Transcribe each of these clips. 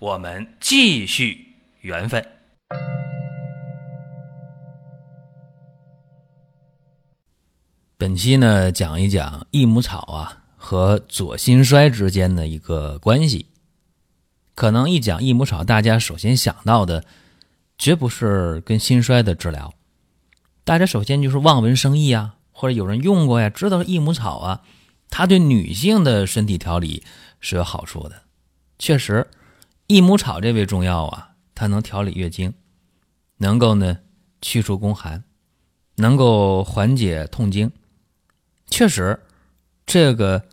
我们继续缘分。本期呢，讲一讲益母草啊和左心衰之间的一个关系。可能一讲益母草，大家首先想到的绝不是跟心衰的治疗，大家首先就是望文生义啊，或者有人用过呀，知道益母草啊，它对女性的身体调理是有好处的，确实。益母草这味中药啊，它能调理月经，能够呢去除宫寒，能够缓解痛经，确实这个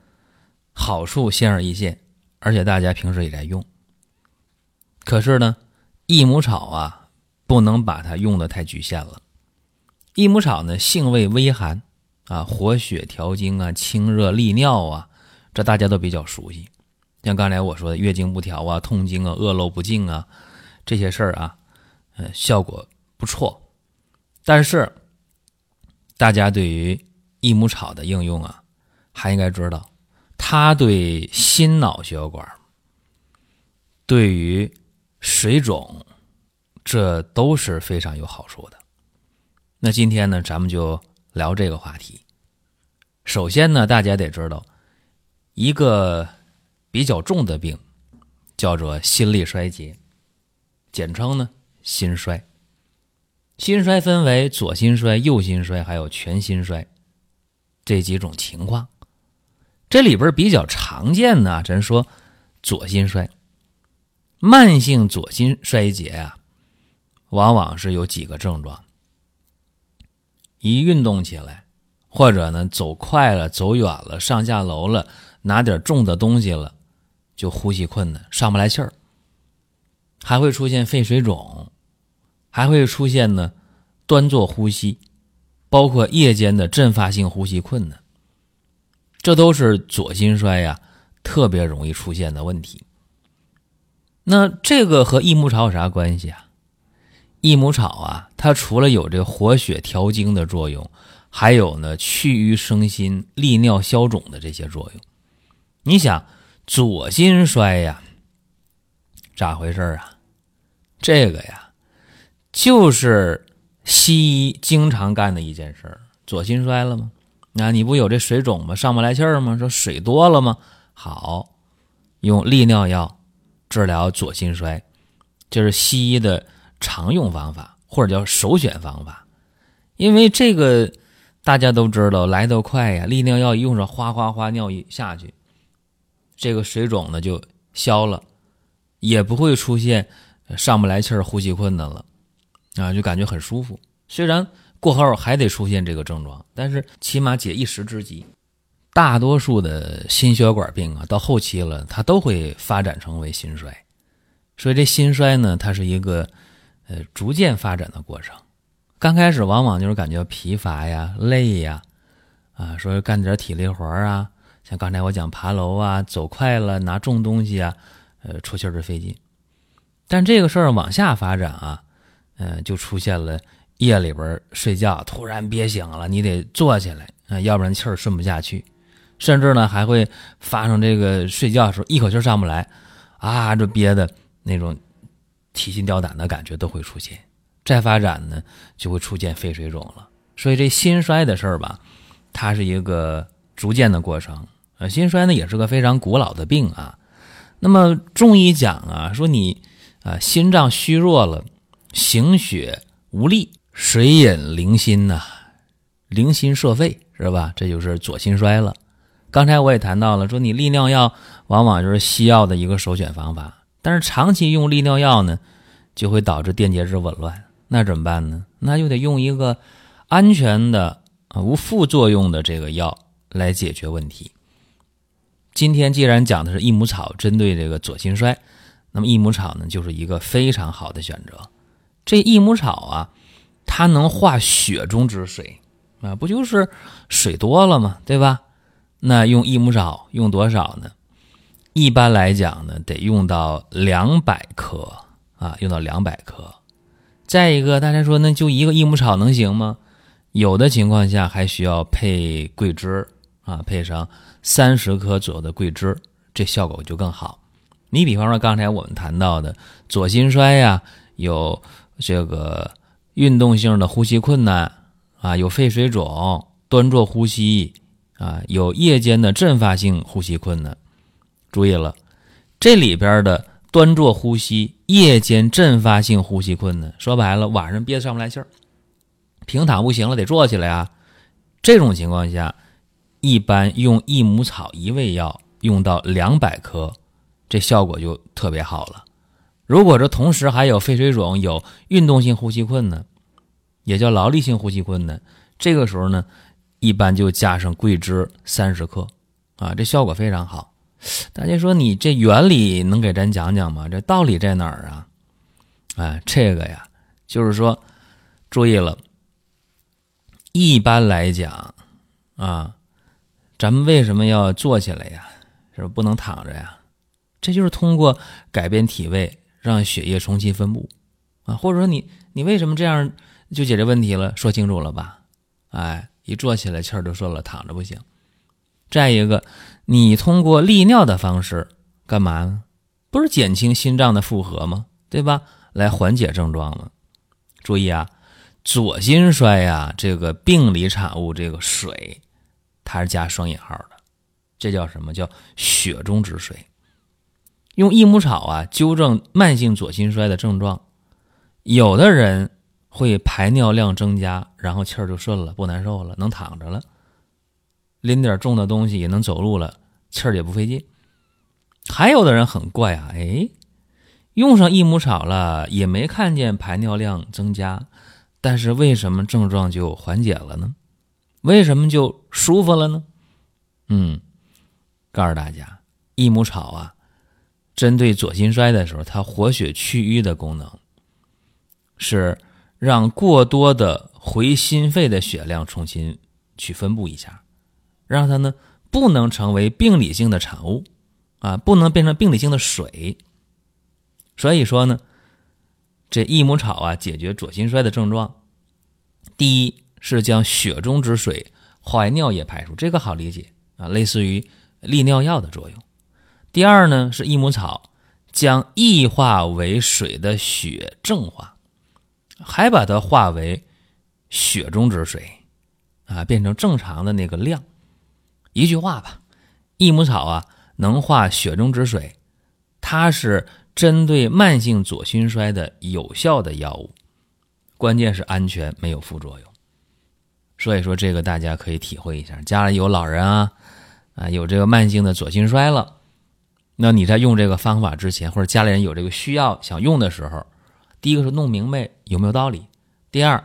好处显而易见，而且大家平时也在用。可是呢，益母草啊，不能把它用的太局限了。益母草呢，性味微寒啊，活血调经啊，清热利尿啊，这大家都比较熟悉。像刚才我说的月经不调啊、痛经啊、恶露不净啊，这些事儿啊，呃，效果不错。但是，大家对于益母草的应用啊，还应该知道，它对心脑血管、对于水肿，这都是非常有好处的。那今天呢，咱们就聊这个话题。首先呢，大家得知道一个。比较重的病叫做心力衰竭，简称呢心衰。心衰分为左心衰、右心衰，还有全心衰这几种情况。这里边比较常见的，咱说左心衰。慢性左心衰竭啊，往往是有几个症状：一运动起来，或者呢走快了、走远了、上下楼了、拿点重的东西了。就呼吸困难，上不来气儿，还会出现肺水肿，还会出现呢端坐呼吸，包括夜间的阵发性呼吸困难，这都是左心衰呀特别容易出现的问题。那这个和益母草有啥关系啊？益母草啊，它除了有这活血调经的作用，还有呢去瘀生新、利尿消肿的这些作用。你想。左心衰呀，咋回事啊？这个呀，就是西医经常干的一件事儿。左心衰了吗？那你不有这水肿吗？上不来气儿吗？说水多了吗？好，用利尿药治疗左心衰，这是西医的常用方法，或者叫首选方法。因为这个大家都知道，来得快呀，利尿药一用上，哗哗哗尿一下去。这个水肿呢就消了，也不会出现上不来气儿、呼吸困难了，啊，就感觉很舒服。虽然过后还得出现这个症状，但是起码解一时之急。大多数的心血管病啊，到后期了，它都会发展成为心衰。所以这心衰呢，它是一个呃逐渐发展的过程。刚开始往往就是感觉疲乏呀、累呀，啊，说干点体力活啊。像刚才我讲爬楼啊，走快了拿重东西啊，呃，出气儿费劲。但这个事儿往下发展啊，嗯，就出现了夜里边睡觉突然憋醒了，你得坐起来啊，要不然气儿顺不下去。甚至呢，还会发生这个睡觉的时候一口气上不来，啊，这憋的那种提心吊胆的感觉都会出现。再发展呢，就会出现肺水肿了。所以这心衰的事儿吧，它是一个逐渐的过程。呃，心衰呢也是个非常古老的病啊。那么中医讲啊，说你啊心脏虚弱了，行血无力，水饮凌心呐，凌心摄肺是吧？这就是左心衰了。刚才我也谈到了，说你利尿药往往就是西药的一个首选方法，但是长期用利尿药呢，就会导致电解质紊乱，那怎么办呢？那就得用一个安全的、无副作用的这个药来解决问题。今天既然讲的是益母草针对这个左心衰，那么益母草呢，就是一个非常好的选择。这益母草啊，它能化血中之水啊，不就是水多了吗？对吧？那用益母草用多少呢？一般来讲呢，得用到两百克啊，用到两百克。再一个，大家说那就一个益母草能行吗？有的情况下还需要配桂枝啊，配上三十克左右的桂枝，这效果就更好。你比方说刚才我们谈到的左心衰呀，有这个运动性的呼吸困难啊，有肺水肿、端坐呼吸啊，有夜间的阵发性呼吸困难。注意了，这里边的。端坐呼吸，夜间阵发性呼吸困难，说白了，晚上憋得上不来气儿，平躺不行了，得坐起来啊。这种情况下，一般用益母草一味药用到两百克，这效果就特别好了。如果这同时还有肺水肿、有运动性呼吸困难，也叫劳力性呼吸困难，这个时候呢，一般就加上桂枝三十克，啊，这效果非常好。大家说你这原理能给咱讲讲吗？这道理在哪儿啊？哎，这个呀，就是说，注意了，一般来讲啊，咱们为什么要坐起来呀？是不不能躺着呀？这就是通过改变体位，让血液重新分布啊。或者说你你为什么这样就解决问题了？说清楚了吧？哎，一坐起来气儿就顺了，躺着不行。再一个。你通过利尿的方式干嘛呢？不是减轻心脏的负荷吗？对吧？来缓解症状吗？注意啊，左心衰呀，这个病理产物，这个水，它是加双引号的，这叫什么叫血中止水？用益母草啊，纠正慢性左心衰的症状，有的人会排尿量增加，然后气儿就顺了，不难受了，能躺着了。拎点重的东西也能走路了，气儿也不费劲。还有的人很怪啊，哎，用上益母草了也没看见排尿量增加，但是为什么症状就缓解了呢？为什么就舒服了呢？嗯，告诉大家，益母草啊，针对左心衰的时候，它活血祛瘀的功能是让过多的回心肺的血量重新去分布一下。让它呢不能成为病理性的产物，啊，不能变成病理性的水。所以说呢，这益母草啊，解决左心衰的症状，第一是将血中之水化为尿液排出，这个好理解啊，类似于利尿药的作用。第二呢是益母草将液化为水的血正化，还把它化为血中之水，啊，变成正常的那个量。一句话吧，益母草啊能化血中之水，它是针对慢性左心衰的有效的药物，关键是安全，没有副作用。所以说这个大家可以体会一下，家里有老人啊啊有这个慢性的左心衰了，那你在用这个方法之前，或者家里人有这个需要想用的时候，第一个是弄明白有没有道理，第二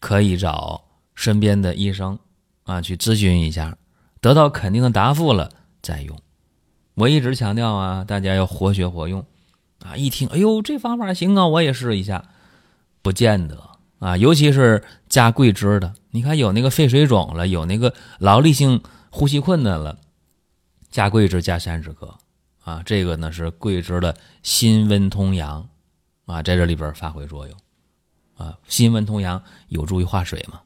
可以找身边的医生啊去咨询一下。得到肯定的答复了再用，我一直强调啊，大家要活学活用啊！一听，哎呦，这方法行啊，我也试一下，不见得啊，尤其是加桂枝的，你看有那个肺水肿了，有那个劳力性呼吸困难了，加桂枝加三十克啊，这个呢是桂枝的辛温通阳啊，在这里边发挥作用啊，辛温通阳有助于化水嘛，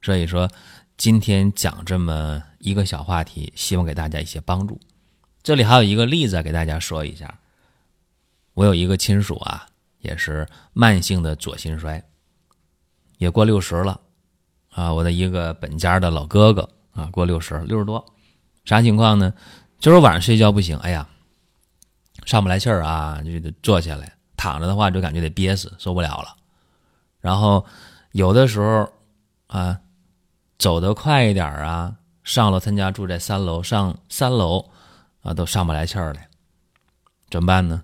所以说。今天讲这么一个小话题，希望给大家一些帮助。这里还有一个例子给大家说一下。我有一个亲属啊，也是慢性的左心衰，也过六十了啊。我的一个本家的老哥哥啊，过六十，六十多，啥情况呢？就是晚上睡觉不行，哎呀，上不来气儿啊，就得坐下来，躺着的话就感觉得憋死，受不了了。然后有的时候啊。走得快一点啊！上楼，他家住在三楼，上三楼啊都上不来气儿来，怎么办呢？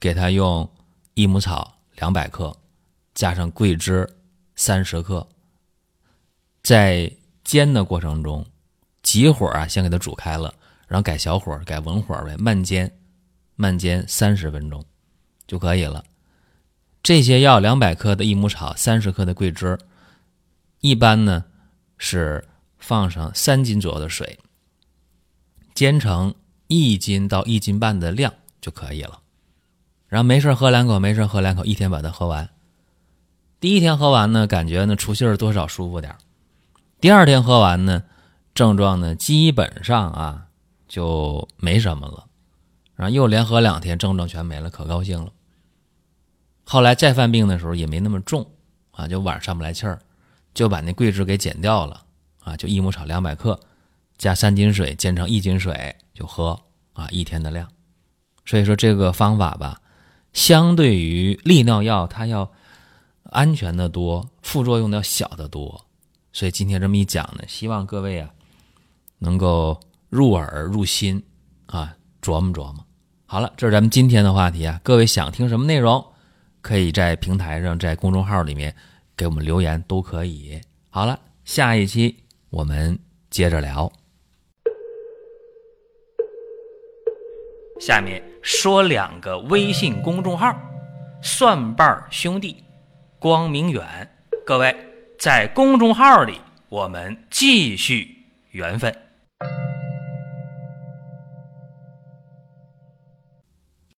给他用益母草两百克，加上桂枝三十克，在煎的过程中，急火啊先给它煮开了，然后改小火，改文火呗，慢煎，慢煎三十分钟就可以了。这些药两百克的益母草，三十克的桂枝，一般呢是放上三斤左右的水，煎成一斤到一斤半的量就可以了。然后没事喝两口，没事喝两口，一天把它喝完。第一天喝完呢，感觉呢出气儿多少舒服点儿第二天喝完呢，症状呢基本上啊就没什么了。然后又连喝两天，症状全没了，可高兴了。后来再犯病的时候也没那么重啊，就晚上上不来气儿，就把那桂枝给减掉了啊，就益母草两百克，加三斤水煎成一斤水就喝啊，一天的量。所以说这个方法吧，相对于利尿药它要安全的多，副作用要小得多。所以今天这么一讲呢，希望各位啊能够入耳入心啊，琢磨琢磨。好了，这是咱们今天的话题啊，各位想听什么内容？可以在平台上，在公众号里面给我们留言，都可以。好了，下一期我们接着聊。下面说两个微信公众号：蒜瓣兄弟、光明远。各位在公众号里，我们继续缘分。